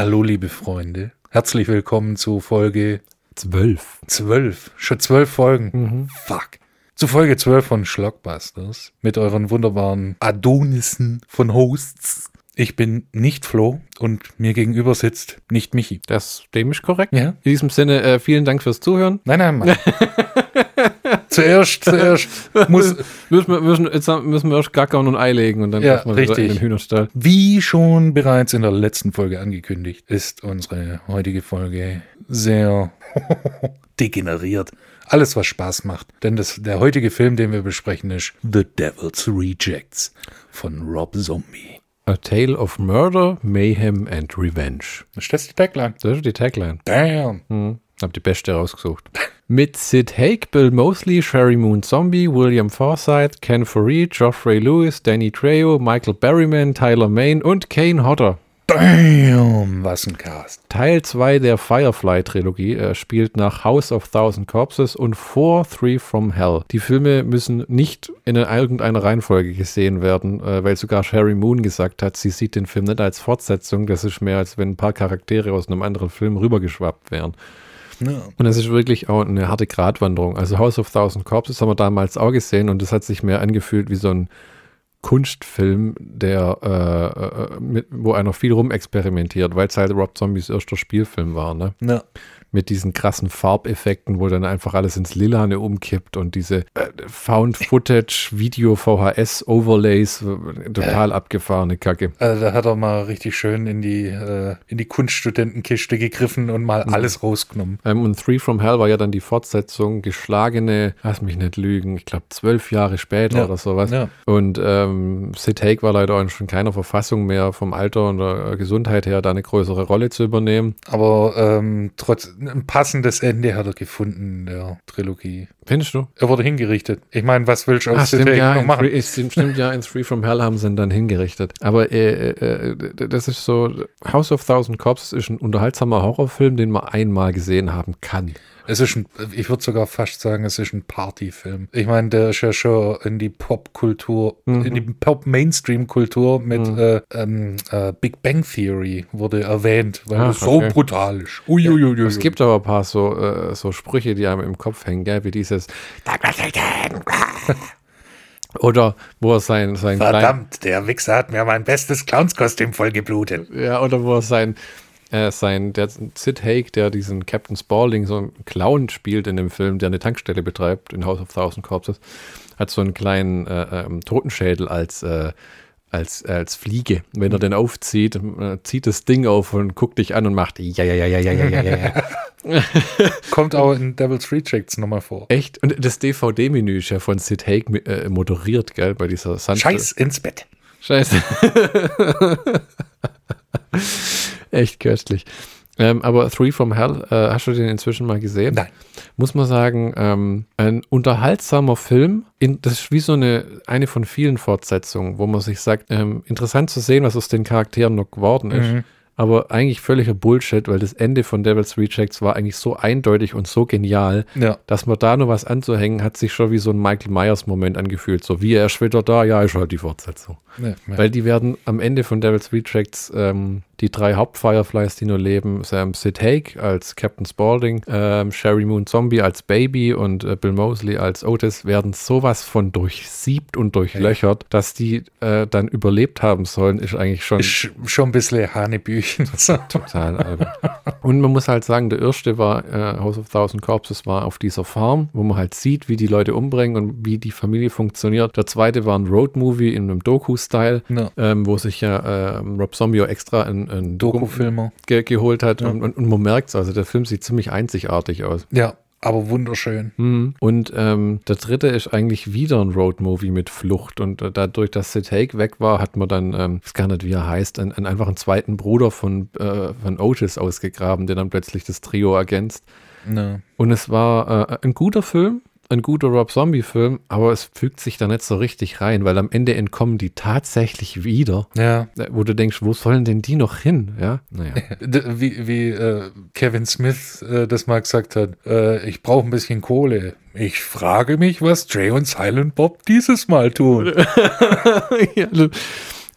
Hallo, liebe Freunde. Herzlich willkommen zu Folge Zwölf. 12. Schon zwölf Folgen. Mhm. Fuck. Zu Folge 12 von Schlockbusters mit euren wunderbaren Adonissen von Hosts. Ich bin nicht Flo und mir gegenüber sitzt nicht Michi. Das dem ist korrekt. Ja? In diesem Sinne, äh, vielen Dank fürs Zuhören. Nein, nein, Mann. zuerst, zuerst muss, Müssen wir, müssen, jetzt müssen wir erst gackern und Ei legen und dann Ja, erst mal wieder in richtig. den Hühnerstall. wie schon bereits in der letzten Folge angekündigt, ist unsere heutige Folge sehr degeneriert. Alles, was Spaß macht. Denn das, der heutige Film, den wir besprechen, ist The Devil's Rejects von Rob Zombie. A Tale of Murder, Mayhem and Revenge. Ist das die Tagline? Das ist die Tagline. Damn. Hm. Hab die beste rausgesucht. Mit Sid Haig, Bill Mosley, Sherry Moon Zombie, William Forsythe, Ken Foree, Geoffrey Lewis, Danny Trejo, Michael Berryman, Tyler Main und Kane Hodder. Damn, was ein Cast. Teil 2 der Firefly-Trilogie äh, spielt nach House of Thousand Corpses und vor Three from Hell. Die Filme müssen nicht in irgendeiner Reihenfolge gesehen werden, äh, weil sogar Sherry Moon gesagt hat, sie sieht den Film nicht als Fortsetzung. Das ist mehr, als wenn ein paar Charaktere aus einem anderen Film rübergeschwappt wären. Ja. Und es ist wirklich auch eine harte Gratwanderung. Also House of Thousand Corpses haben wir damals auch gesehen und das hat sich mehr angefühlt wie so ein Kunstfilm, der, äh, äh, mit, wo einer viel rumexperimentiert, weil es halt Rob Zombies erster Spielfilm war, ne? Ja. Mit diesen krassen Farbeffekten, wo dann einfach alles ins Lilane umkippt und diese äh, Found-Footage, Video-VHS-Overlays, äh, total abgefahrene Kacke. Also da hat er mal richtig schön in die, äh, in die Kunststudentenkiste gegriffen und mal alles rausgenommen. Ähm, und Three from Hell war ja dann die Fortsetzung, geschlagene, lass mich nicht lügen, ich glaube zwölf Jahre später Ja. oder sowas. Ja. Und ähm, Sid Haig war leider auch schon in keiner Verfassung mehr vom Alter und der Gesundheit her, da eine größere Rolle zu übernehmen. Aber ähm, trotz ein passendes Ende hat er gefunden in der Trilogie. Findest du? Er wurde hingerichtet. Ich meine, was willst du Ah, aus stimmt, Sid Haig ja, noch machen? Three, ist, stimmt, ja, in Three from Hell haben sie ihn dann hingerichtet. Aber äh, äh, das ist so, House of Thousand Corpses ist ein unterhaltsamer Horrorfilm, den man einmal gesehen haben kann. Es ist ein, ich würde sogar fast sagen, es ist ein Partyfilm. Ich meine, der ist ja schon in die Popkultur, Mhm. in die Pop-Mainstream-Kultur mit äh, ähm, äh, Big Bang Theory wurde erwähnt, weil Ach, das so okay. brutal ist. Uiuiui. Es gibt aber ein paar so, äh, so Sprüche, die einem im Kopf hängen, gell? wie dieses oder wo er sein, sein Verdammt, der Wichser hat mir mein bestes Clownskostüm vollgeblutet. ja, oder wo er sein, äh, sein, der Sid Haig, der diesen Captain Spaulding, so einen Clown spielt in dem Film, der eine Tankstelle betreibt in House of Thousand Corpses, hat so einen kleinen äh, ähm, Totenschädel als, äh, als, äh, als Fliege. Wenn er den aufzieht, äh, zieht das Ding auf und guckt dich an und macht ja, ja, ja, ja, ja, ja, ja, ja. Kommt auch in Devil's Rejects nochmal vor. Echt? Und das DVD-Menü ist ja von Sid Haig äh, moderiert, gell, bei dieser Sand Scheiß ins Bett. Scheiße. Echt köstlich. Ähm, aber Three from Hell, äh, hast du den inzwischen mal gesehen? Nein. Muss man sagen, ähm, ein unterhaltsamer Film. In, das ist wie so eine, eine von vielen Fortsetzungen, wo man sich sagt, ähm, interessant zu sehen, was aus den Charakteren noch geworden ist. Mhm. Aber eigentlich völliger Bullshit, weil das Ende von Devil's Rejects war eigentlich so eindeutig und so genial, Ja. dass man da noch was anzuhängen, hat sich schon wie so ein Michael Myers-Moment angefühlt. So, wie er ist wieder da, ja, ist halt die Fortsetzung. Ja, ja. Weil die werden am Ende von Devil's Rejects ähm, die drei Hauptfireflies, die nur leben, Sam Sid Haig als Captain Spaulding, ähm, Sherry Moon Zombie als Baby und äh, Bill Mosley als Otis, werden sowas von durchsiebt und durchlöchert, dass die äh, dann überlebt haben sollen, ist eigentlich schon Ist schon ein bisschen Hanebüchen. Total albern. Und man muss halt sagen, der erste war äh, House of Thousand Corpses war auf dieser Farm, wo man halt sieht, wie die Leute umbringen und wie die Familie funktioniert. Der zweite war ein Road-Movie in einem Doku-Style, Ja. ähm, wo sich ja ähm, Rob Zombie extra ein, ein Doku-Filmer. ge geholt hat und, und, und man merkt es, also der Film sieht ziemlich einzigartig aus. Ja, aber wunderschön. Mhm. Und ähm, der dritte ist eigentlich wieder ein Road-Movie mit Flucht. Und äh, dadurch, dass Sid Haig weg war, hat man dann, ähm, ich weiß gar nicht, wie er heißt, einen, einen einfach einen zweiten Bruder von, äh, von Otis ausgegraben, der dann plötzlich das Trio ergänzt. Ja. Und es war äh, ein guter Film, ein guter Rob Zombie-Film, aber es fügt sich da nicht so richtig rein, weil am Ende entkommen die tatsächlich wieder. ja. äh, Wo du denkst, wo sollen denn die noch hin? Ja, naja. Wie, wie äh, Kevin Smith äh, das mal gesagt hat, äh, ich brauche ein bisschen Kohle. Ich frage mich, was Jay und Silent Bob dieses Mal tun. ja,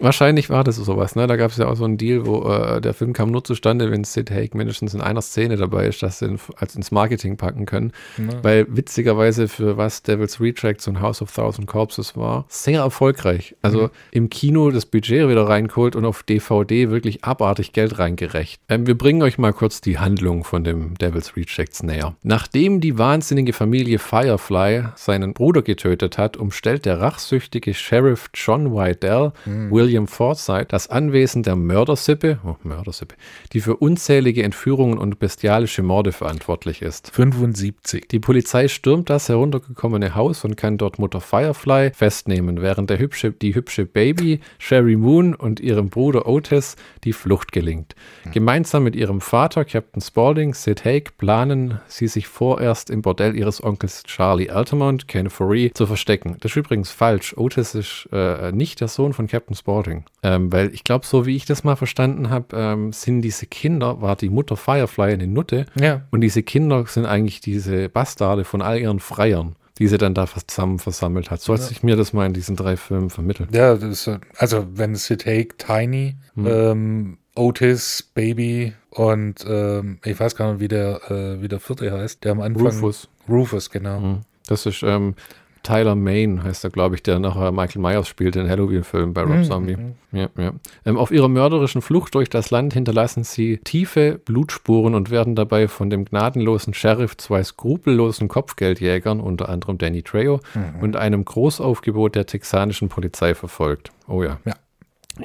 Wahrscheinlich war das sowas, ne? Da gab es ja auch so einen Deal, wo äh, der Film kam nur zustande, wenn Sid Haig mindestens in einer Szene dabei ist, dass sie ihn als ins Marketing packen können. Ja. Weil witzigerweise für was Devil's Rejects und House of Thousand Corpses war, sehr erfolgreich. Also Mhm. im Kino das Budget wieder reingeholt und auf DVD wirklich abartig Geld reingerecht. Ähm, wir bringen euch mal kurz die Handlung von dem Devil's Rejects näher. Nachdem die wahnsinnige Familie Firefly seinen Bruder getötet hat, umstellt der rachsüchtige Sheriff John Wydell William Forsythe das Anwesen der Mördersippe, oh, Mördersippe, die für unzählige Entführungen und bestialische Morde verantwortlich ist. 75. Die Polizei stürmt das heruntergekommene Haus und kann dort Mutter Firefly festnehmen, während der hübsche, die hübsche Baby Sherry Moon und ihrem Bruder Otis die Flucht gelingt. Gemeinsam mit ihrem Vater Captain Spaulding, Sid Haig, planen sie sich vorerst im Bordell ihres Onkels Charlie Altamont, Ken Foree, zu verstecken. Das ist übrigens falsch. Otis ist äh, nicht der Sohn von Captain Spaulding. Ähm, weil ich glaube, so wie ich das mal verstanden habe, ähm, sind diese Kinder, war die Mutter Firefly eine Nutte Ja. und diese Kinder sind eigentlich diese Bastarde von all ihren Freiern, die sie dann da zusammen versammelt hat. So hat Ja. sich mir das mal in diesen drei Filmen vermittelt. Ja, ist, also wenn Sid Haig, Tiny, Hm. ähm, Otis, Baby und ähm, ich weiß gar nicht, wie der, äh, wie der vierte heißt, der am Anfang. Rufus. Rufus, genau. Mhm. Das ist ähm, Tyler Main, heißt er, glaube ich, der nachher Michael Myers spielt in Halloween-Filmen bei Rob Mhm. Zombie. Ja, ja. Ähm, auf ihrer mörderischen Flucht durch das Land hinterlassen sie tiefe Blutspuren und werden dabei von dem gnadenlosen Sheriff, zwei skrupellosen Kopfgeldjägern, unter anderem Danny Trejo, Mhm. und einem Großaufgebot der texanischen Polizei verfolgt. Oh ja. Ja.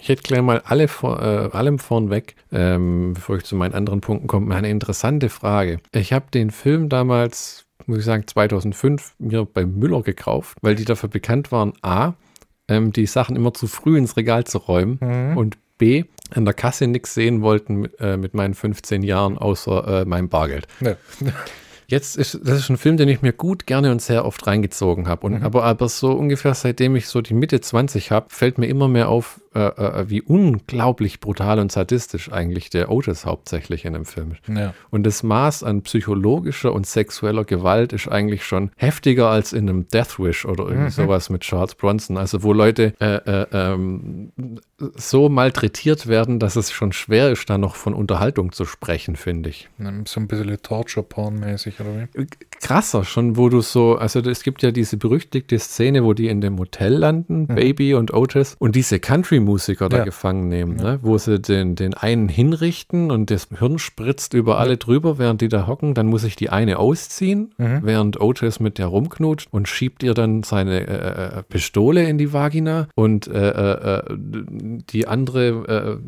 Ich hätte gleich mal alle vor, äh, allem vornweg, ähm, bevor ich zu meinen anderen Punkten komme, eine interessante Frage. Ich habe den Film damals, muss ich sagen, 2005 mir bei Müller gekauft, weil die dafür bekannt waren, A, ähm, die Sachen immer zu früh ins Regal zu räumen Mhm. und B, an der Kasse nichts sehen wollten mit, äh, mit meinen 15 Jahren außer äh, meinem Bargeld. Ja. Jetzt ist das ist ein Film, den ich mir gut, gerne und sehr oft reingezogen habe. Und Mhm. aber, aber so ungefähr seitdem ich so die Mitte 20 habe, fällt mir immer mehr auf, äh, äh, wie unglaublich brutal und sadistisch eigentlich der Otis hauptsächlich in dem Film ist. Ja. Und das Maß an psychologischer und sexueller Gewalt ist eigentlich schon heftiger als in einem Death Wish oder irgendwie Mhm. sowas mit Charles Bronson. Also wo Leute äh, äh, ähm, so malträtiert werden, dass es schon schwer ist, da noch von Unterhaltung zu sprechen, finde ich. So ein bisschen Torture-Porn-mäßig, oder wie? krasser schon, wo du so, also es gibt ja diese berüchtigte Szene, wo die in dem Hotel landen, Baby und Otis, und diese Country-Musiker da Ja. gefangen nehmen, ne? wo sie den, den einen hinrichten und das Hirn spritzt über alle drüber, während die da hocken, dann muss ich die eine ausziehen, Mhm. während Otis mit der rumknutscht und schiebt ihr dann seine äh, äh, Pistole in die Vagina und äh, äh, äh, die andere,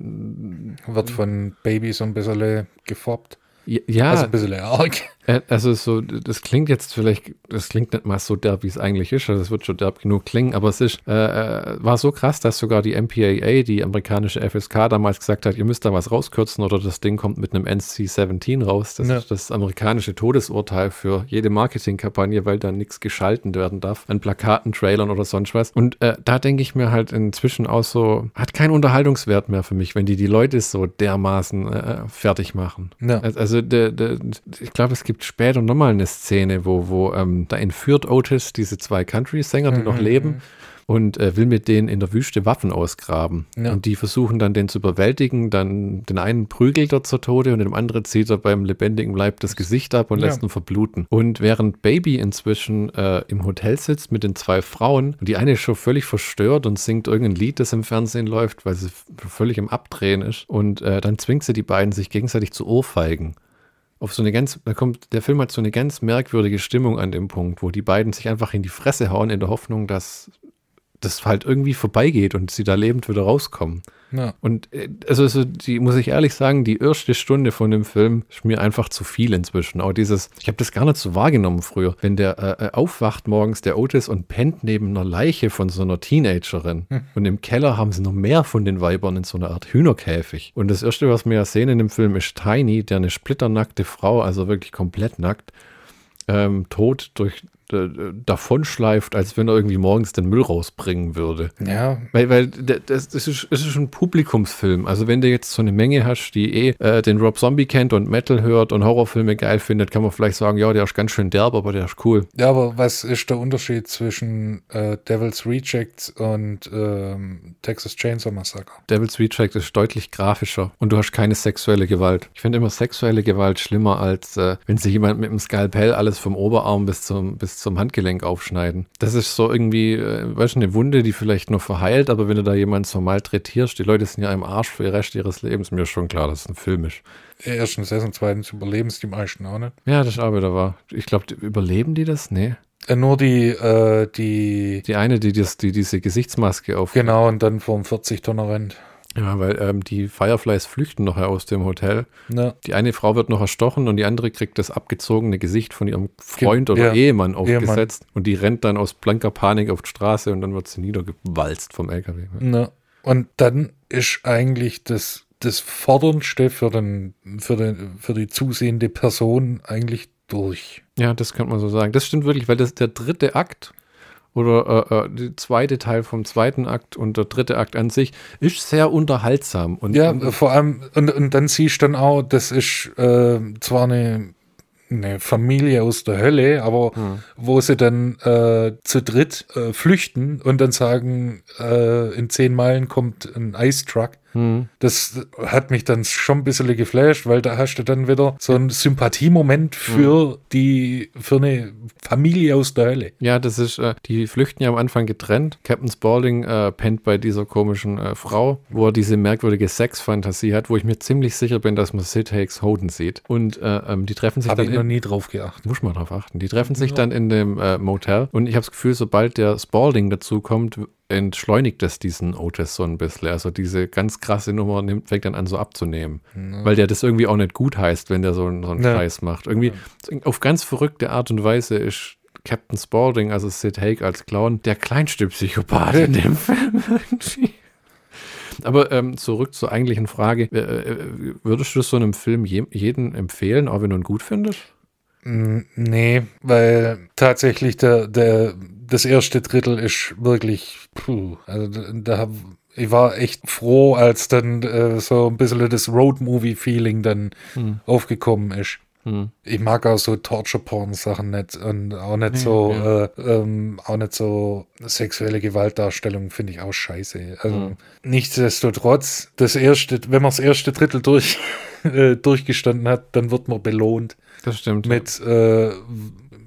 äh, Wird von Baby so ein bisschen gefoppt. Ja, Also ein bisschen arg. Äh, Also so, das klingt jetzt vielleicht, das klingt nicht mal so derb, wie es eigentlich ist, also es wird schon derb genug klingen, aber es ist, äh, äh, war so krass, dass sogar die MPAA, die amerikanische FSK, damals gesagt hat, ihr müsst da was rauskürzen oder das Ding kommt mit einem NC-17 raus. Das Ja. ist das amerikanische Todesurteil für jede Marketingkampagne, weil da nichts geschalten werden darf an Plakaten, Trailern oder sonst was. Und äh, da denke ich mir halt inzwischen auch so, hat keinen Unterhaltungswert mehr für mich, wenn die die Leute so dermaßen äh, fertig machen. Ja. Also der, der, ich glaube, es gibt später nochmal eine Szene, wo, wo ähm, da entführt Otis diese zwei Country-Sänger, die noch Mhm. leben, und äh, will mit denen in der Wüste Waffen ausgraben. Ja. Und die versuchen dann, den zu überwältigen. Dann den einen prügelt er zu Tode und dem anderen zieht er beim lebendigen Leib das Gesicht ab und Ja. lässt ihn verbluten. Und während Baby inzwischen äh, im Hotel sitzt mit den zwei Frauen, und die eine ist schon völlig verstört und singt irgendein Lied, das im Fernsehen läuft, weil sie völlig im Abdrehen ist. Und äh, dann zwingt sie die beiden, sich gegenseitig zu ohrfeigen auf so eine ganz, da kommt, der Film hat so eine ganz merkwürdige Stimmung an dem Punkt, wo die beiden sich einfach in die Fresse hauen in der Hoffnung, dass das halt irgendwie vorbeigeht und sie da lebend wieder rauskommen. Ja. Und äh, also, also die muss ich ehrlich sagen, die erste Stunde von dem Film ist mir einfach zu viel inzwischen. Auch dieses, ich habe das gar nicht so wahrgenommen früher, wenn der äh, äh, aufwacht morgens, der Otis und pennt neben einer Leiche von so einer Teenagerin. Und im Keller haben sie noch mehr von den Weibern in so einer Art Hühnerkäfig. Und das erste, was wir ja sehen in dem Film, ist Tiny, der eine splitternackte Frau, also wirklich komplett nackt, ähm, tot durch davonschleift, als wenn er irgendwie morgens den Müll rausbringen würde. Ja. Weil, weil das, das, ist, das ist ein Publikumsfilm. Also wenn du jetzt so eine Menge hast, die eh äh, den Rob Zombie kennt und Metal hört und Horrorfilme geil findet, kann man vielleicht sagen, ja, der ist ganz schön derb, aber der ist cool. Ja, aber was ist der Unterschied zwischen äh, Devil's Rejects und ähm, Texas Chainsaw Massacre? Devil's Reject ist deutlich grafischer und du hast keine sexuelle Gewalt. Ich finde immer sexuelle Gewalt schlimmer, als äh, wenn sich jemand mit dem Skalpell alles vom Oberarm bis zum, bis zum Handgelenk aufschneiden. Das ist so irgendwie, äh, weißt du, eine Wunde, die vielleicht nur verheilt, aber wenn du da jemanden so malträtierst, die Leute sind ja im Arsch für den Rest ihres Lebens, mir ist schon klar, das ist ein Film ist. Erstens das und zweitens überleben es die meisten auch nicht. Ja, das ist auch wieder wahr. Ich glaube, überleben die das? Nee. Äh, nur die, äh, die, Die eine, die, das, die diese Gesichtsmaske auf. genau, und dann vom 40-Tonner rennt. Ja, weil ähm, die Fireflies flüchten nachher aus dem Hotel. Ja. Die eine Frau wird noch erstochen und die andere kriegt das abgezogene Gesicht von ihrem Freund oder ja, Ehemann aufgesetzt und die rennt dann aus blanker Panik auf die Straße und dann wird sie niedergewalzt vom LKW. Ja. Und dann ist eigentlich das, das Forderndste für, den, für, den, für die zusehende Person eigentlich durch. Ja, das könnte man so sagen. Das stimmt wirklich, weil das der dritte Akt oder äh, äh, der zweite Teil vom zweiten Akt und der dritte Akt an sich ist sehr unterhaltsam. Und, Ja, und, vor allem, und, und dann siehst du dann auch, das ist äh, zwar eine, eine Familie aus der Hölle, aber Hm. wo sie dann äh, zu dritt äh, flüchten und dann sagen, äh, in zehn Meilen kommt ein Ice Truck. Hm. Das hat mich dann schon ein bisschen geflasht, weil da hast du dann wieder so einen Sympathiemoment für die, für eine Familie aus der Hölle. Ja, das ist, äh, die flüchten ja am Anfang getrennt. Captain Spaulding äh, pennt bei dieser komischen äh, Frau, wo er diese merkwürdige Sexfantasie hat, wo ich mir ziemlich sicher bin, dass man Sid Hakes Hoden sieht. Und äh, ähm, die treffen sich Habe dann ich noch in, nie drauf geachtet. muss man drauf achten. Die treffen sich dann in dem äh, Motel und ich habe das Gefühl, sobald der Spaulding dazu kommt, entschleunigt das diesen Otis so ein bisschen. Also diese ganz krasse Nummer nimmt, fängt dann an so abzunehmen. Weil der das irgendwie auch nicht gut heißt, wenn der so, einen- so einen Ja. Scheiß macht. Irgendwie auf ganz verrückte Art und Weise ist Captain Spaulding, also Sid Haig als Clown, der kleinste Psychopath in dem Film irgendwie. Aber ähm, zurück zur eigentlichen Frage. Äh, äh, würdest du so einem Film je, jeden empfehlen, auch wenn du ihn gut findest? Nee, weil tatsächlich der, der, das erste Drittel ist wirklich, puh, also da, da ich war echt froh, als dann äh, so ein bisschen das Road-Movie-Feeling dann Hm. aufgekommen ist. Hm. Ich mag auch so Torture-Porn-Sachen nicht und auch nicht so, ja. Äh, ähm, auch nicht so sexuelle Gewaltdarstellung finde ich auch scheiße. Also Mhm. nichtsdestotrotz, das erste, wenn man das erste Drittel durch, äh, durchgestanden hat, dann wird man belohnt Das stimmt. mit äh,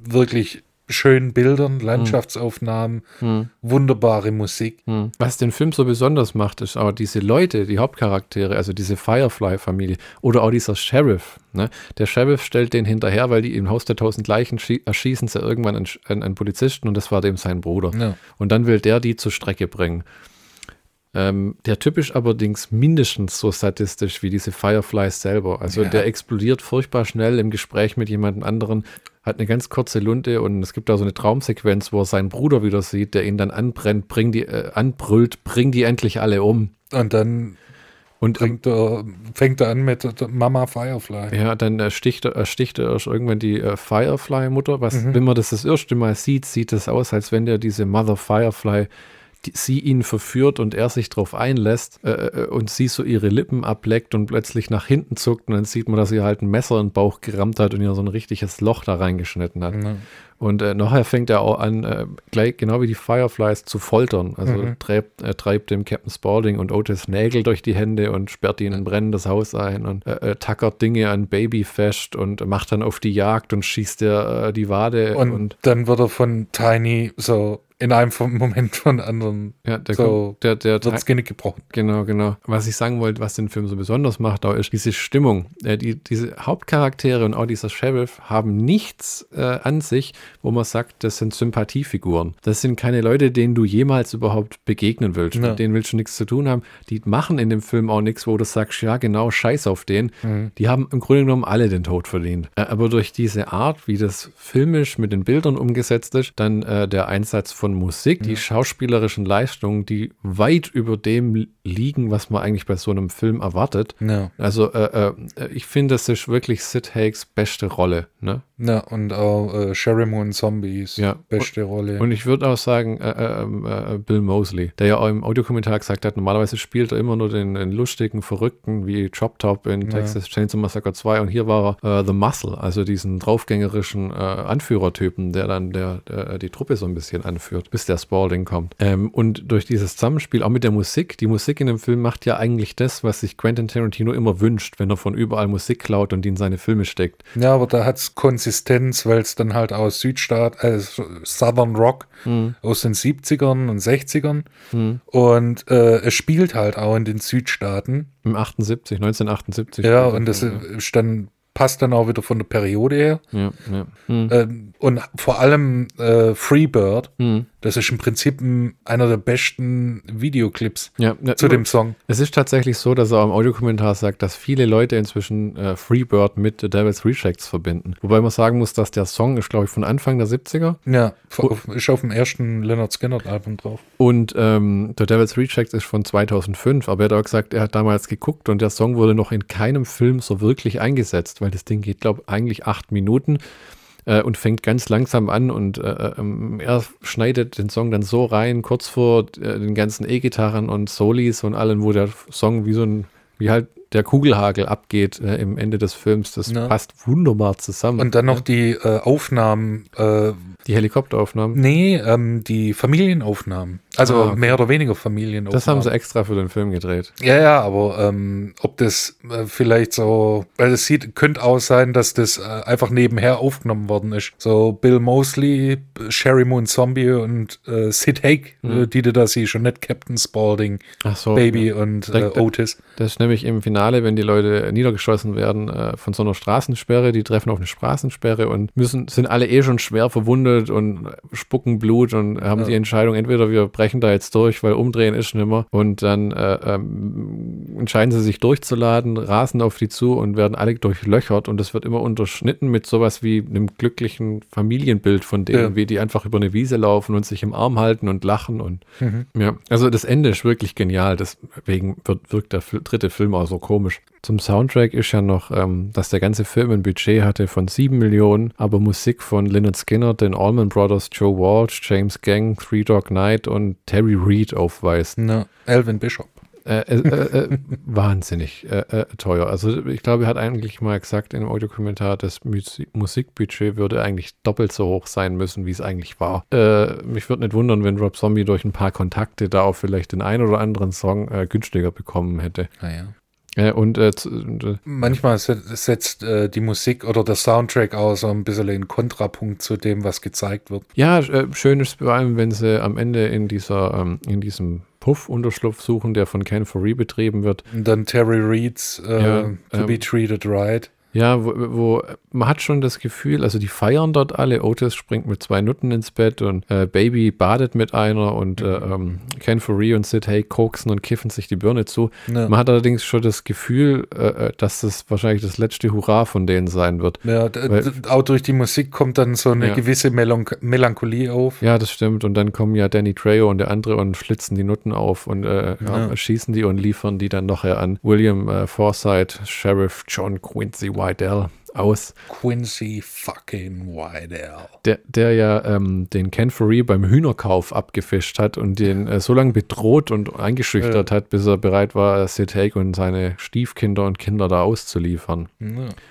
wirklich schönen Bildern, Landschaftsaufnahmen, Hm. wunderbare Musik. Hm. Was den Film so besonders macht, ist aber diese Leute, die Hauptcharaktere, also diese Firefly-Familie oder auch dieser Sheriff. Ne? Der Sheriff stellt den hinterher, weil die im Haus der tausend Leichen schie- erschießen sie irgendwann einen, einen, einen Polizisten und das war dem sein Bruder. Ja. Und dann will der die zur Strecke bringen. Ähm, der Typ ist allerdings mindestens so sadistisch wie diese Fireflies selber. Also Ja. der explodiert furchtbar schnell im Gespräch mit jemand anderen, hat eine ganz kurze Lunte und es gibt da so eine Traumsequenz, wo er seinen Bruder wieder sieht, der ihn dann anbrennt, bring die, äh, anbrüllt, bring die endlich alle um. Und dann Und bringt er, fängt er an mit der Mama Firefly. ja, dann ersticht er, ersticht er erst irgendwann die äh, Firefly-Mutter. Was, Mhm. wenn man das das erste Mal sieht, sieht es aus, als wenn der diese Mother Firefly, die, sie ihn verführt und er sich drauf einlässt äh, äh, und sie so ihre Lippen ableckt und plötzlich nach hinten zuckt und dann sieht man, dass sie halt ein Messer in den Bauch gerammt hat und ihr so ein richtiges Loch da reingeschnitten hat. Ja. Und äh, nachher fängt er auch an, äh, gleich genau wie die Fireflies zu foltern. Also Mhm. treibt, äh, treibt dem Captain Spaulding und Otis Nägel durch die Hände und sperrt ihn in ein brennendes Haus ein und äh, äh, tackert Dinge an Baby fest und macht dann auf die Jagd und schießt der die Wade Und, und, dann wird er von Tiny so in einem Moment von anderen ja, der, so der, der, wird das Genick gebrochen. Genau, genau. Was ich sagen wollte, was den Film so besonders macht, auch ist diese Stimmung. Äh, die, diese Hauptcharaktere und auch dieser Sheriff haben nichts äh, an sich, wo man sagt, das sind Sympathiefiguren. Das sind keine Leute, denen du jemals überhaupt begegnen willst. Ja. Mit denen willst du nichts zu tun haben. Die machen in dem Film auch nichts, wo du sagst, ja genau, scheiß auf den. Mhm. Die haben im Grunde genommen alle den Tod verdient. Äh, aber durch diese Art, wie das filmisch mit den Bildern umgesetzt ist, dann äh, der Einsatz von Musik, die schauspielerischen Leistungen, die weit über dem liegen, was man eigentlich bei so einem Film erwartet. Ja. Also äh, äh, ich finde, das ist wirklich Sid Hakes beste Rolle. Ne? Ja, und auch äh, Sherry Moon Zombies, Ja. beste Rolle. Und ich würde auch sagen, äh, äh, äh, Bill Mosley, der ja auch im Audiokommentar gesagt hat, normalerweise spielt er immer nur den, den lustigen, verrückten wie Chop Top in Texas Chainsaw Massacre 2 und hier war er äh, The Muscle, also diesen draufgängerischen äh, Anführertypen, der dann der, der, die Truppe so ein bisschen anführt, bis der Spalding kommt. Ähm, und durch dieses Zusammenspiel, auch mit der Musik, die Musik in dem Film macht ja eigentlich das, was sich Quentin Tarantino immer wünscht, wenn er von überall Musik klaut und die in seine Filme steckt. ja, aber da hat's Konsistenz, weil es dann halt aus Südstaat, äh, Southern Rock aus den 70ern und 60ern und äh, es spielt halt auch in den Südstaaten. Im 78, 1978. Ja, und das ja. ist dann passt dann auch wieder von der Periode her. Ja, ja. Hm. Ähm, und vor allem äh, Freebird, Hm. Das ist im Prinzip ein, einer der besten Videoclips Ja, ne, zu dem Song. Es ist tatsächlich so, dass er auch im Audiokommentar sagt, dass viele Leute inzwischen äh, Freebird mit The Devil's Rejects verbinden. Wobei man sagen muss, dass der Song ist, glaube ich, von Anfang der 70er Ja, auf, ist auf dem ersten Leonard Skinner Album drauf. und ähm, The Devil's Rejects ist von 2005. Aber er hat auch gesagt, er hat damals geguckt und der Song wurde noch in keinem Film so wirklich eingesetzt, weil das Ding geht, glaube ich, eigentlich acht Minuten. Äh, Und fängt ganz langsam an und äh, ähm, er schneidet den Song dann so rein, kurz vor äh, den ganzen E-Gitarren und Solis und allem, wo der Song wie so ein, wie halt der Kugelhagel abgeht äh, im Ende des Films. Das Ja. passt wunderbar zusammen. Und dann noch die äh, Aufnahmen, äh, die Helikopteraufnahmen. nee, ähm, die Familienaufnahmen. Also Ah, okay. mehr oder weniger Familienaufnahmen. Das haben sie extra für den Film gedreht. Ja, ja, aber ähm, ob das äh, vielleicht so, weil es sieht, könnte auch sein, dass das äh, einfach nebenher aufgenommen worden ist. So Bill Mosley, Sherry Moon Zombie und äh, Sid Haig, äh, die du da siehst, schon nicht Captain Spaulding, so. Baby ja. und Otis. Das ist nämlich im Finale, wenn die Leute niedergeschossen werden äh, von so einer Straßensperre, die treffen auf eine Straßensperre und müssen, sind alle eh schon schwer verwundet und spucken Blut und haben Ja. die Entscheidung, entweder wir brechen da jetzt durch, weil umdrehen ist nimmer und dann äh, ähm, entscheiden sie sich durchzuladen, rasen auf die zu und werden alle durchlöchert und das wird immer unterschnitten mit sowas wie einem glücklichen Familienbild von denen, Ja. wie die einfach über eine Wiese laufen und sich im Arm halten und lachen und Mhm. ja, also das Ende ist wirklich genial. Deswegen wird, wirkt der dritte Film auch so komisch. Zum Soundtrack ist ja noch, ähm, dass der ganze Film ein Budget hatte von 7 Millionen, aber Musik von Lynyrd Skinner, den Allman Brothers, Joe Walsh, James Gang, Three Dog Night und Terry Reid aufweist. Na, Alvin Bishop. Äh, äh, äh, äh, wahnsinnig äh, äh, teuer. Also ich glaube, er hat eigentlich mal gesagt in einem Audiokommentar, das Musi- Musikbudget würde eigentlich doppelt so hoch sein müssen, wie es eigentlich war. Mich würde nicht wundern, wenn Rob Zombie durch ein paar Kontakte da auch vielleicht den einen oder anderen Song günstiger bekommen hätte. Naja. Äh, und äh, zu- und, äh, Manchmal se- setzt äh, die Musik oder der Soundtrack auch so ein bisschen in Kontrapunkt zu dem, was gezeigt wird. ja, äh, schön ist vor allem, wenn sie am Ende in dieser, ähm, in diesem Puff-Unterschlupf suchen, der von Ken Foree betrieben wird. Und dann Terry Reed's äh, Ja, To ähm, Be Treated Right. Ja, wo, wo man hat schon das Gefühl, also die feiern dort alle. Otis springt mit zwei Nutten ins Bett und äh, Baby badet mit einer und äh, ähm, Ken Foree und Sid Haig koksen und kiffen sich die Birne zu. Ja. Man hat allerdings schon das Gefühl, äh, äh, dass das wahrscheinlich das letzte Hurra von denen sein wird. Ja, Weil- auch durch die Musik kommt dann so eine Ja. gewisse Melanch Melancholie auf. Ja, das stimmt. Und dann kommen ja Danny Trejo und der andere und schlitzen die Nutten auf und äh, ja. Ja. schießen die und liefern die dann nachher an William äh, Forsythe, Sheriff John Quincy Whitell aus. Quincy fucking Whitell. der, der ja ähm, den Ken Foree beim Hühnerkauf abgefischt hat und den äh, so lange bedroht und eingeschüchtert hat, bis er bereit war, Sid Haig und seine Stiefkinder und Kinder da auszuliefern. Ja,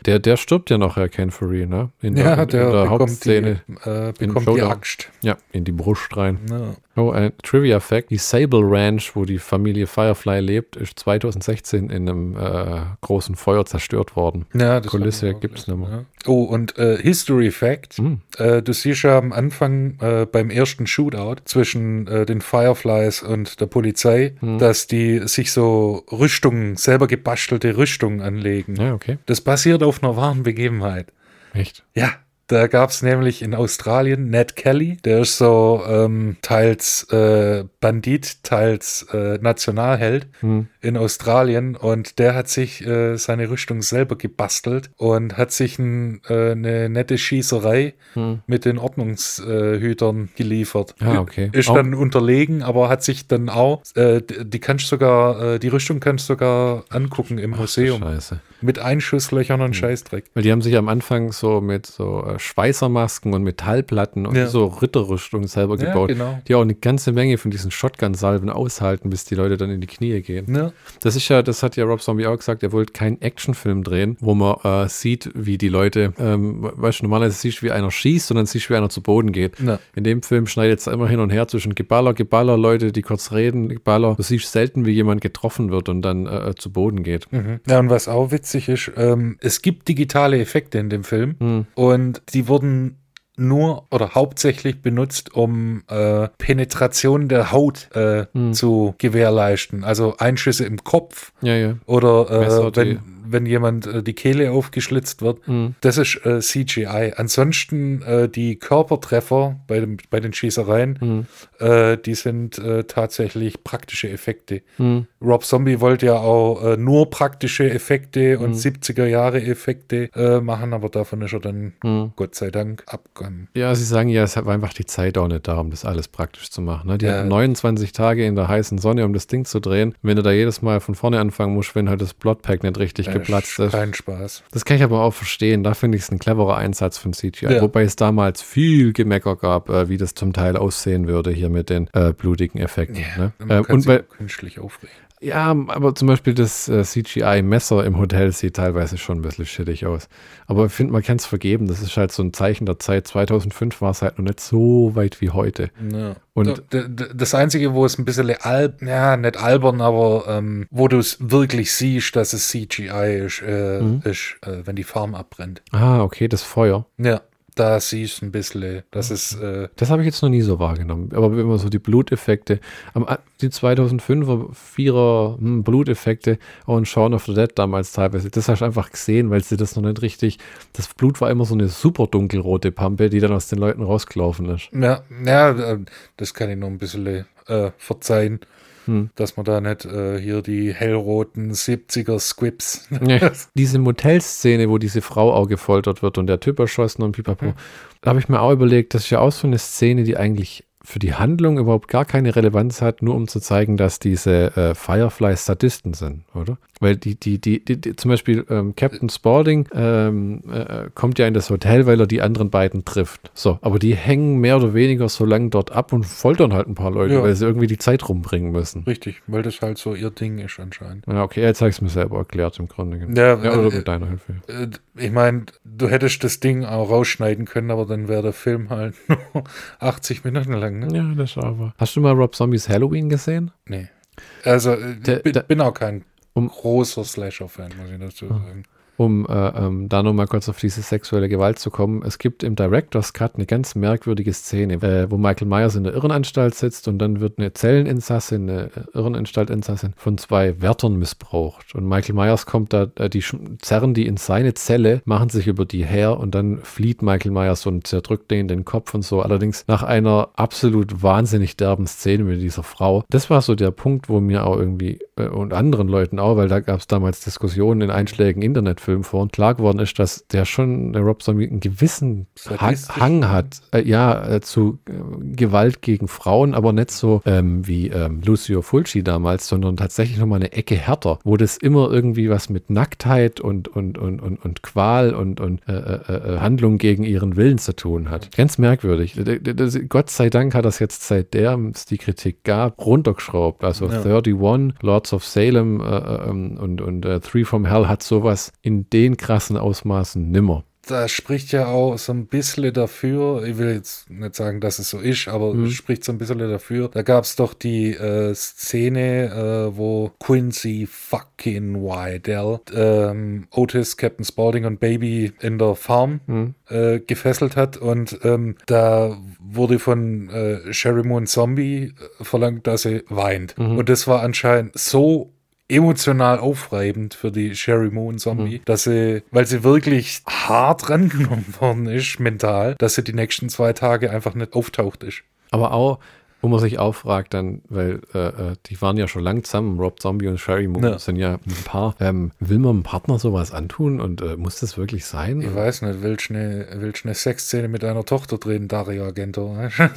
Der, der stirbt ja noch, Herr Ken Foree, ne? In ja in der, bekommt, die, Hauptszene. äh, bekommt die Showdown. Axt. Ja, in die Brust rein. Ja. Oh, ein Trivia-Fact: Die Sable Ranch, wo die Familie Firefly lebt, ist 2016 in einem äh, großen Feuer zerstört worden. Ja, das Kulisse gibt's gelesen, nicht mehr. Ja. Oh, und äh, History Fact. Hm. Äh, du siehst ja am Anfang äh, beim ersten Shootout zwischen äh, den Fireflies und der Polizei, Hm. dass die sich so Rüstungen, selber gebastelte Rüstungen anlegen. Ja, okay. Das basiert auf einer wahren Begebenheit. Echt? Ja, da gab es nämlich in Australien Ned Kelly, der ist so ähm, teils äh, Bandit, teils äh, Nationalheld Hm. in Australien und der hat sich äh, seine Rüstung selber gebastelt und hat sich ein, äh, eine nette Schießerei Hm. mit den Ordnungshütern geliefert. Ah, okay. Ist Auch- dann unterlegen, aber hat sich dann auch, äh, die kannst sogar, äh, die Rüstung kannst du sogar angucken im Museum. Scheiße. Mit Einschusslöchern und Scheißdreck. Weil die haben sich am Anfang so mit so äh, Schweißermasken und Metallplatten und Ja. so Ritterrüstung selber Ja, gebaut, genau. die auch eine ganze Menge von diesen Shotgun-Salven aushalten, bis die Leute dann in die Knie gehen. Ja. Das ist ja, das hat ja Rob Zombie auch gesagt, er wollte keinen Actionfilm drehen, wo man äh, sieht, wie die Leute, ähm, weißt du, normalerweise siehst du, wie einer schießt und dann siehst du, wie einer zu Boden geht. Ja. In dem Film schneidet es immer hin und her zwischen Geballer, Geballer, Leute, die kurz reden, Geballer. Du siehst selten, wie jemand getroffen wird und dann äh, zu Boden geht. Mhm. Ja, und was auch witzig ist, ähm, es gibt digitale Effekte in dem Film Hm. und die wurden nur oder hauptsächlich benutzt, um äh, Penetration der Haut äh, Hm. zu gewährleisten. Also Einschüsse im Kopf Ja, ja. oder äh, wenn, wenn jemand äh, die Kehle aufgeschlitzt wird. Hm. Das ist äh, CGI. Ansonsten äh, die Körpertreffer bei, dem, bei den Schießereien, Hm. äh, die sind äh, tatsächlich praktische Effekte. Hm. Rob Zombie wollte ja auch äh, nur praktische Effekte Mhm. und 70er Jahre Effekte machen, aber davon ist er dann Hm. Gott sei Dank abgegangen. Ja, sie sagen ja, es war einfach die Zeit auch nicht da, um das alles praktisch zu machen. Ne? Die Ja. hatten 29 Tage in der heißen Sonne, um das Ding zu drehen. Wenn du da jedes Mal von vorne anfangen musst, wenn halt das Plotpack nicht richtig Ja, geplatzt ist. Kein Spaß. Das kann ich aber auch verstehen. Da finde ich es ein cleverer Einsatz von CGI. Ja. Wobei es damals viel Gemecker gab, äh, wie das zum Teil aussehen würde hier mit den äh, blutigen Effekten. ne? Man äh, und bei, künstlich aufregen. Ja, aber zum Beispiel das äh, CGI-Messer im Hotel sieht teilweise schon ein bisschen shittig aus. Aber ich finde, man kann es vergeben. Das ist halt so ein Zeichen der Zeit. 2005 war es halt noch nicht so weit wie heute. Ja. Und- das Einzige, wo es ein bisschen alb, ja, nicht albern, aber ähm, wo du es wirklich siehst, dass es CGI ist, äh, Mhm. ist äh, wenn die Farm abbrennt. Ah, okay, das Feuer. Ja, da siehst du ein bisschen, dass es, äh, Das habe ich jetzt noch nie so wahrgenommen. Aber immer so die Bluteffekte. Am, die 2005er, 4er hm, Bluteffekte in Shaun of the Dead damals teilweise. Das hast du einfach gesehen, weil sie das noch nicht richtig. Das Blut war immer so eine super dunkelrote Pampe, die dann aus den Leuten rausgelaufen ist. ja, ja, äh, das kann ich noch ein bisschen äh, verzeihen. Hm. Dass man da nicht äh, hier die hellroten 70er Squips. Ja. Diese Motelszene, wo diese Frau auch gefoltert wird und der Typ erschossen und pipapo, da habe ich mir auch überlegt, das ist ja auch so eine Szene, die eigentlich für die Handlung überhaupt gar keine Relevanz hat, nur um zu zeigen, dass diese äh, Fireflies Sadisten sind, oder? Weil die, die, die, die, die zum Beispiel ähm, Captain Spaulding ähm, äh, kommt ja in das Hotel, weil er die anderen beiden trifft. So, aber die hängen mehr oder weniger so lange dort ab und foltern halt ein paar Leute, Ja. weil sie irgendwie die Zeit rumbringen müssen. Richtig, weil das halt so ihr Ding ist anscheinend. Ja, okay, jetzt habe ich es mir selber erklärt im Grunde genommen. Ja, Ja, oder äh, mit deiner Hilfe. Äh, Ich meine, du hättest das Ding auch rausschneiden können, aber dann wäre der Film halt nur 80 Minuten lang, ne? Ja, das aber. Hast du mal Rob Zombies Halloween gesehen? Nee. Also, äh, Der- ich bin, der- bin auch kein Um- großer Slasher-Fan, muss ich dazu sagen. Um äh, ähm, da nochmal kurz auf diese sexuelle Gewalt zu kommen. Es gibt im Director's Cut eine ganz merkwürdige Szene, äh, wo Michael Myers in der Irrenanstalt sitzt und dann wird eine Zelleninsassin, eine Irrenanstaltinsassin von zwei Wärtern missbraucht. Und Michael Myers kommt da, äh, die zerren die in seine Zelle, machen sich über die her und dann flieht Michael Myers und zerdrückt denen den Kopf und so. Allerdings nach einer absolut wahnsinnig derben Szene mit dieser Frau. Das war so der Punkt, wo mir auch irgendwie äh, und anderen Leuten auch, weil da gab es damals Diskussionen in einschlägigen Internetfilmen vor und klar geworden ist, dass der schon, der Rob Zombie, einen gewissen? Hang hat, äh, ja, äh, zu äh, Gewalt gegen Frauen, aber nicht so ähm, wie ähm, Lucio Fulci damals, sondern tatsächlich nochmal eine Ecke härter, wo das immer irgendwie was mit Nacktheit und, und, und, und, und Qual und, und äh, äh, äh, Handlung gegen ihren Willen zu tun hat. Ganz merkwürdig. Das- Gott sei Dank hat das jetzt, seitdem es die Kritik gab, runtergeschraubt. Also Ja. 31, Lords of Salem äh, äh, ähm, und, und Three from Hell hat sowas in den krassen Ausmaßen nimmer. Da spricht ja auch so ein bisschen dafür, ich will jetzt nicht sagen, dass es so ist, aber Mhm. es spricht so ein bisschen dafür. Da gab es doch die äh, Szene, äh, wo Quincy fucking Wydell ähm, Otis, Captain Spaulding und Baby in der Farm Hm. äh, gefesselt hat und ähm, da wurde von äh, Sherry Moon Zombie äh, verlangt, dass sie weint. Mhm. Und das war anscheinend so emotional aufreibend für die Sherry Moon Zombie, Mhm. dass sie, weil sie wirklich hart rangenommen worden ist, mental, dass sie die nächsten zwei Tage einfach nicht auftaucht ist. Aber auch, wo man sich auch fragt, dann, weil äh, äh, die waren ja schon lang zusammen, Rob Zombie und Sherry Moon Ja. sind ja ein Paar. Ähm, will man einem Partner sowas antun und äh, muss das wirklich sein? Ich weiß nicht, willst du eine, willst eine Sexszene mit deiner Tochter drehen, Dario Argento? Ja,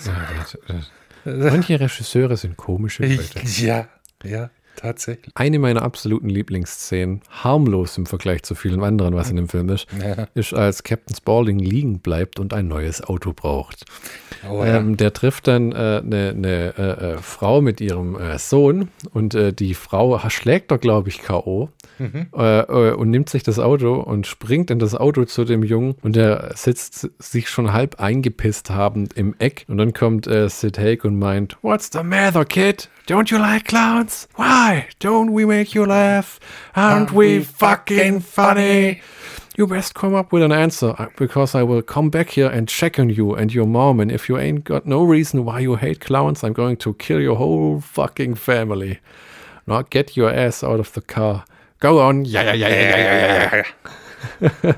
manche Regisseure sind komische Leute. ja, ja. Tatsächlich. Eine meiner absoluten Lieblingsszenen, harmlos im Vergleich zu vielen anderen, was in dem Film ist, Ja. ist, als Captain Spaulding liegen bleibt und ein neues Auto braucht. Oh, ja. Ähm, der trifft dann äh, eine ne, äh, äh, Frau mit ihrem äh, Sohn und äh, die Frau schlägt er, glaube ich, K.O. Mhm. Und nimmt sich das Auto und springt in das Auto zu dem Jungen und der sitzt sich schon halb eingepisst habend im Eck und dann kommt Sid Haig und meint, What's the matter, kid? Don't you like clowns? Why? Don't we make you laugh? Aren't we fucking funny? You best come up with an answer uh, because I will come back here and check on you and your mom. And if you ain't got no reason why you hate clowns, I'm going to kill your whole fucking family. Now get your ass out of the car. Go on. Ja, ja, ja, ja, ja, ja, ja.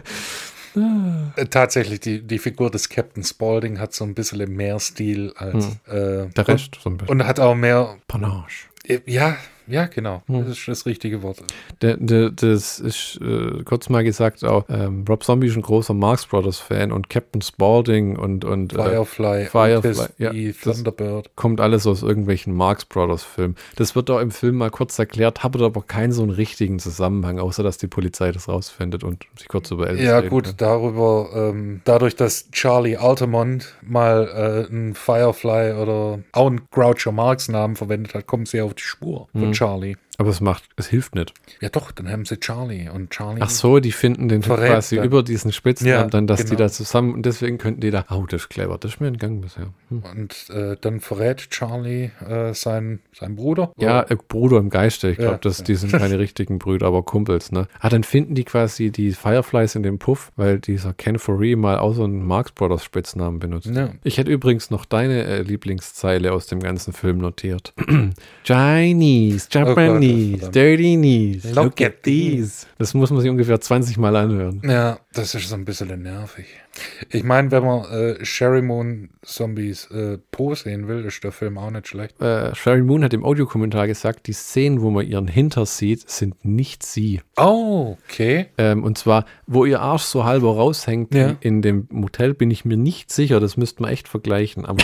Äh, Tatsächlich, die, die Figur des Captain Spaulding hat so ein bisschen mehr Stil als. Äh, Der Rest so ein bisschen. Und hat auch mehr. Panache. äh, Ja, ja, genau. Das ist das richtige Wort. Der, der, das ist äh, kurz mal gesagt auch, ähm, Rob Zombie ist ein großer Marx Brothers Fan und Captain Spaulding und, und äh, Firefly, Firefly, ja, Thunderbird. kommt alles aus irgendwelchen Marx Brothers Filmen. Das wird auch im Film mal kurz erklärt, hat aber keinen so einen richtigen Zusammenhang, außer dass die Polizei das rausfindet und sich kurz über Elvis Ja, gut, kann. darüber, ähm, dadurch, dass Charlie Altamont mal äh, einen Firefly oder auch einen Groucho Marx Namen verwendet hat, kommen sie auf die Spur von Charlie. Aber es macht, es hilft nicht. Ja, doch, dann haben sie Charlie und Charlie. Ach so, die finden den Verrät quasi dann. über diesen Spitznamen Ja, dann, dass die genau. da zusammen und deswegen könnten die da, oh, das ist clever, das ist mir entgangen bisher. Hm. Und äh, dann verrät Charlie äh, seinen, seinen Bruder. Ja, äh, Bruder im Geiste. Ich glaube, Ja, ja. die sind keine richtigen Brüder, aber Kumpels, ne? Ah, dann finden die quasi die Fireflies in dem Puff, weil dieser Ken Foree mal auch so einen Marx Brothers Spitznamen benutzt. Ja. Ich hätte übrigens noch deine äh, Lieblingszeile aus dem ganzen Film notiert. Chinese, Japanese, verdammt. dirty knees, look, Look at at these. Das muss man sich ungefähr 20 Mal anhören. Ja, das ist so ein bisschen nervig. Ich meine, wenn man äh, Sherry Moon Zombies äh, Po sehen will, ist der Film auch nicht schlecht. Äh, Sherry Moon hat im Audiokommentar gesagt, die Szenen, wo man ihren Hinter sieht, sind nicht sie. Oh, okay. Ähm, und zwar, wo ihr Arsch so halber raushängt Ja. in dem Motel, bin ich mir nicht sicher. Das müsste man echt vergleichen. Aber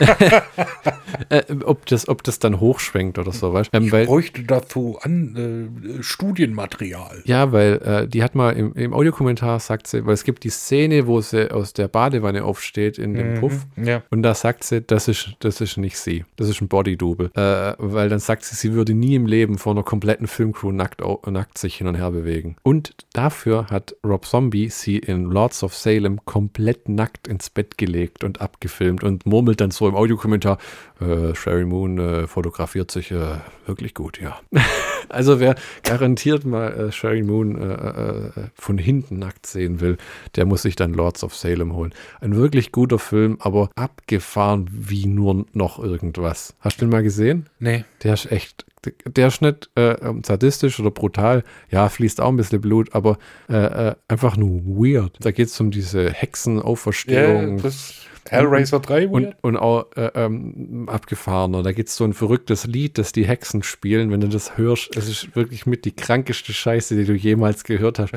äh, ob, das, ob das dann hochschwenkt oder so, weißt du? Ähm, weil, Bräuchte dazu an äh, Studienmaterial. ja, weil äh, die hat mal im, im Audiokommentar sagt sie, weil es gibt die Szene, wo sie aus der Badewanne aufsteht in dem Puff. Ja. Und da sagt sie, das ist, das ist nicht sie. Das ist ein Body-Double. Äh, weil dann sagt sie, sie würde nie im Leben vor einer kompletten Filmcrew nackt, nackt sich hin und her bewegen. Und dafür hat Rob Zombie sie in Lords of Salem komplett nackt ins Bett gelegt und abgefilmt und murmelt dann so im Audiokommentar, äh, Sherry Moon äh, fotografiert sich äh, wirklich gut, ja. also wer garantiert mal äh, Sherry Moon äh, äh, von hinten nackt sehen will, der muss sich dann Lords of Salem holen. Ein wirklich guter Film, aber abgefahren wie nur noch irgendwas. Hast du den mal gesehen? Nee. Der ist echt, der ist nicht äh, ähm, sadistisch oder brutal. Ja, fließt auch ein bisschen Blut, aber äh, äh, einfach nur weird. Da geht es um diese Hexenauferstehung. Ja, das Hellraiser 3 Und, und auch äh, ähm, abgefahrener. Da gibt es so ein verrücktes Lied, das die Hexen spielen. Wenn du das hörst, es ist wirklich mit die krankeste Scheiße, die du jemals gehört hast.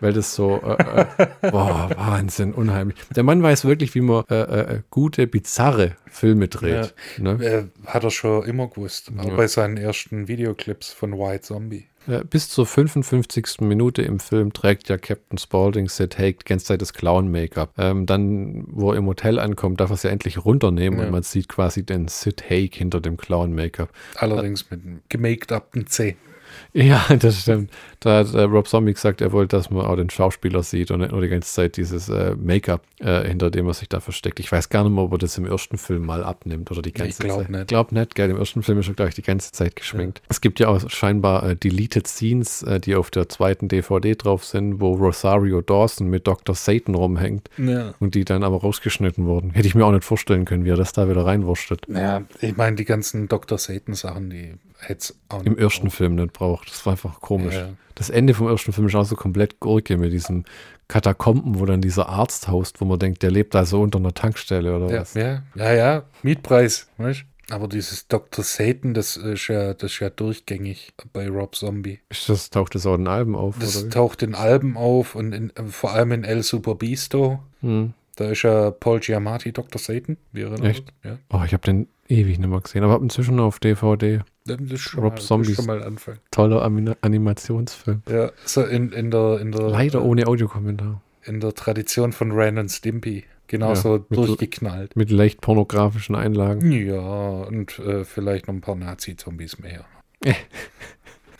Weil das so, äh, äh, boah, Wahnsinn, unheimlich. Der Mann weiß wirklich, wie man äh, äh, gute, bizarre Filme dreht. Ne? Äh, hat er schon immer gewusst. Auch Ja. bei seinen ersten Videoclips von White Zombie. Äh, Bis zur 55. Minute im Film trägt ja Captain Spaulding Sid Haig die ganze Zeit das Clown-Make-up. Ähm, dann, wo er im Hotel ankommt, darf er es ja endlich runternehmen Ja. und man sieht quasi den Sid Haig hinter dem Clown-Make-up. Allerdings mit einem gemaked-upten C. Ja, das stimmt. Da hat äh, Rob Zombie gesagt, er wollte, dass man auch den Schauspieler sieht und nicht nur die ganze Zeit dieses äh, Make-up, äh, hinter dem er sich da versteckt. Ich weiß gar nicht mehr, ob er das im ersten Film mal abnimmt oder die ganze Ich glaub Zeit. nicht. Ich glaube nicht, gell. Im ersten Film ist er, glaube ich, die ganze Zeit geschminkt. Es gibt ja auch scheinbar äh, Deleted Scenes, äh, die auf der zweiten DVD drauf sind, wo Rosario Dawson mit Dr. Satan rumhängt Ja. und die dann aber rausgeschnitten wurden. Hätte ich mir auch nicht vorstellen können, wie er das da wieder reinwurstet. Ja, ich meine, die ganzen Dr. Satan-Sachen, die es auch Im ersten. Film nicht braucht. Das war einfach komisch. Ja. Das Ende vom ersten Film ist auch so komplett Gurke mit diesem Katakomben, wo dann dieser Arzt haust, wo man denkt, der lebt da so unter einer Tankstelle oder Ja, was. ja, ja, ja, Mietpreis, weißt Aber dieses Dr. Satan, das ist ja, das ist ja durchgängig bei Rob Zombie. Das taucht das auch in Alben auf, Das oder? taucht in Alben auf und in, vor allem in El Super Bisto. Hm. Da ist ja Paul Giamatti Dr. Satan. Wie erinnert Echt? Ja. Oh, ich habe den ewig nicht mehr gesehen, aber inzwischen auf DVD. Das ist schon, Rob mal, ist Zombies. schon mal Anfang. Toller Animationsfilm. Ja, so in, in der, in der, Leider ohne Audiokommentar. in der Tradition von Ren und Stimpy. Genauso Ja, mit- durchgeknallt. Mit leicht pornografischen Einlagen. Ja, und äh, vielleicht noch ein paar Nazi-Zombies mehr.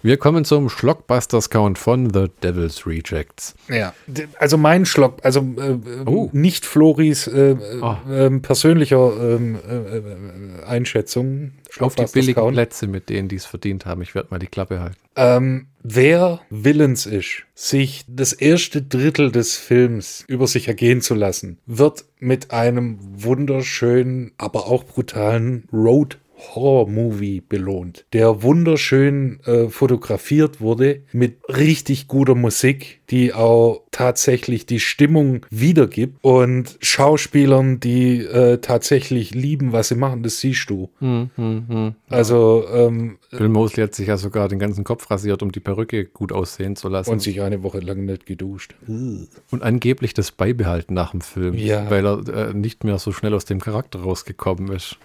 Wir kommen zum Schlockbusters-Count von The Devil's Rejects. Ja, also mein Schlock, also äh, Oh. nicht Floris äh, Ah. ähm, persönlicher ähm, äh, äh, Einschätzung. Auf die billigen Count. Plätze, mit denen die es verdient haben. Ich werde mal die Klappe halten. Ähm, wer willens ist, sich das erste Drittel des Films über sich ergehen zu lassen, wird mit einem wunderschönen, aber auch brutalen Road Horror-Movie belohnt, der wunderschön äh, fotografiert wurde mit richtig guter Musik, die auch tatsächlich die Stimmung wiedergibt und Schauspielern, die äh, tatsächlich lieben, was sie machen, das siehst du. Hm, hm, hm. Also ähm, Bill Mosley hat sich ja sogar den ganzen Kopf rasiert, um die Perücke gut aussehen zu lassen. und sich eine Woche lang nicht geduscht. Und angeblich das beibehalten nach dem Film, Ja. weil er äh, nicht mehr so schnell aus dem Charakter rausgekommen ist.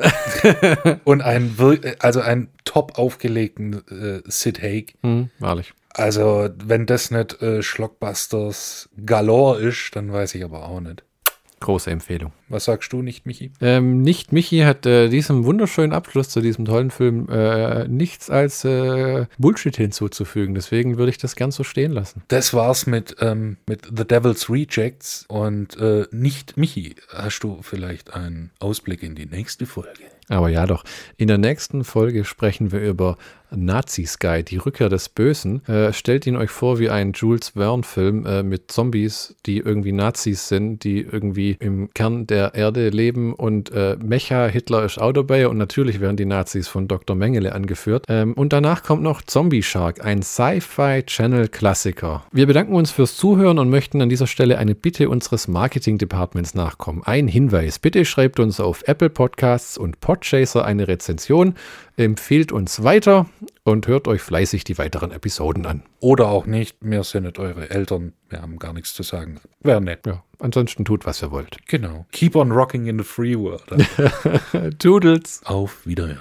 Und einen, also einen top aufgelegten äh, Sid Haig. Hm, wahrlich. Also, wenn das nicht äh, Schlockbusters Galore ist, dann weiß ich aber auch nicht. Große Empfehlung. Was sagst du nicht, Michi? Ähm, nicht Michi hat äh, diesem wunderschönen Abschluss zu diesem tollen Film äh, nichts als äh, Bullshit hinzuzufügen. Deswegen würde ich das gern so stehen lassen. Das war's mit, ähm, mit The Devil's Rejects und äh, nicht Michi. Hast du vielleicht einen Ausblick in die nächste Folge? Aber ja doch. In der nächsten Folge sprechen wir über Nazi Sky, die Rückkehr des Bösen. Äh, stellt ihn euch vor wie ein Jules Verne-Film äh, mit Zombies, die irgendwie Nazis sind, die irgendwie im Kern der Erde leben und äh, Mecha, Hitler ist auch dabei und natürlich werden die Nazis von Dr. Mengele angeführt. Ähm, und danach kommt noch Zombie Shark, ein Sci-Fi-Channel-Klassiker. Wir bedanken uns fürs Zuhören und möchten an dieser Stelle eine Bitte unseres Marketing-Departments nachkommen. Ein Hinweis, bitte schreibt uns auf Apple Podcasts und Podchaser eine Rezension, empfehlt uns weiter und hört euch fleißig die weiteren Episoden an. Oder auch nicht. Wir sind nicht eure Eltern. Wir haben gar nichts zu sagen. Wäre nett. Ja, ansonsten tut, was ihr wollt. Genau. Keep on rocking in the free world. Toodles! Auf Wiederhören.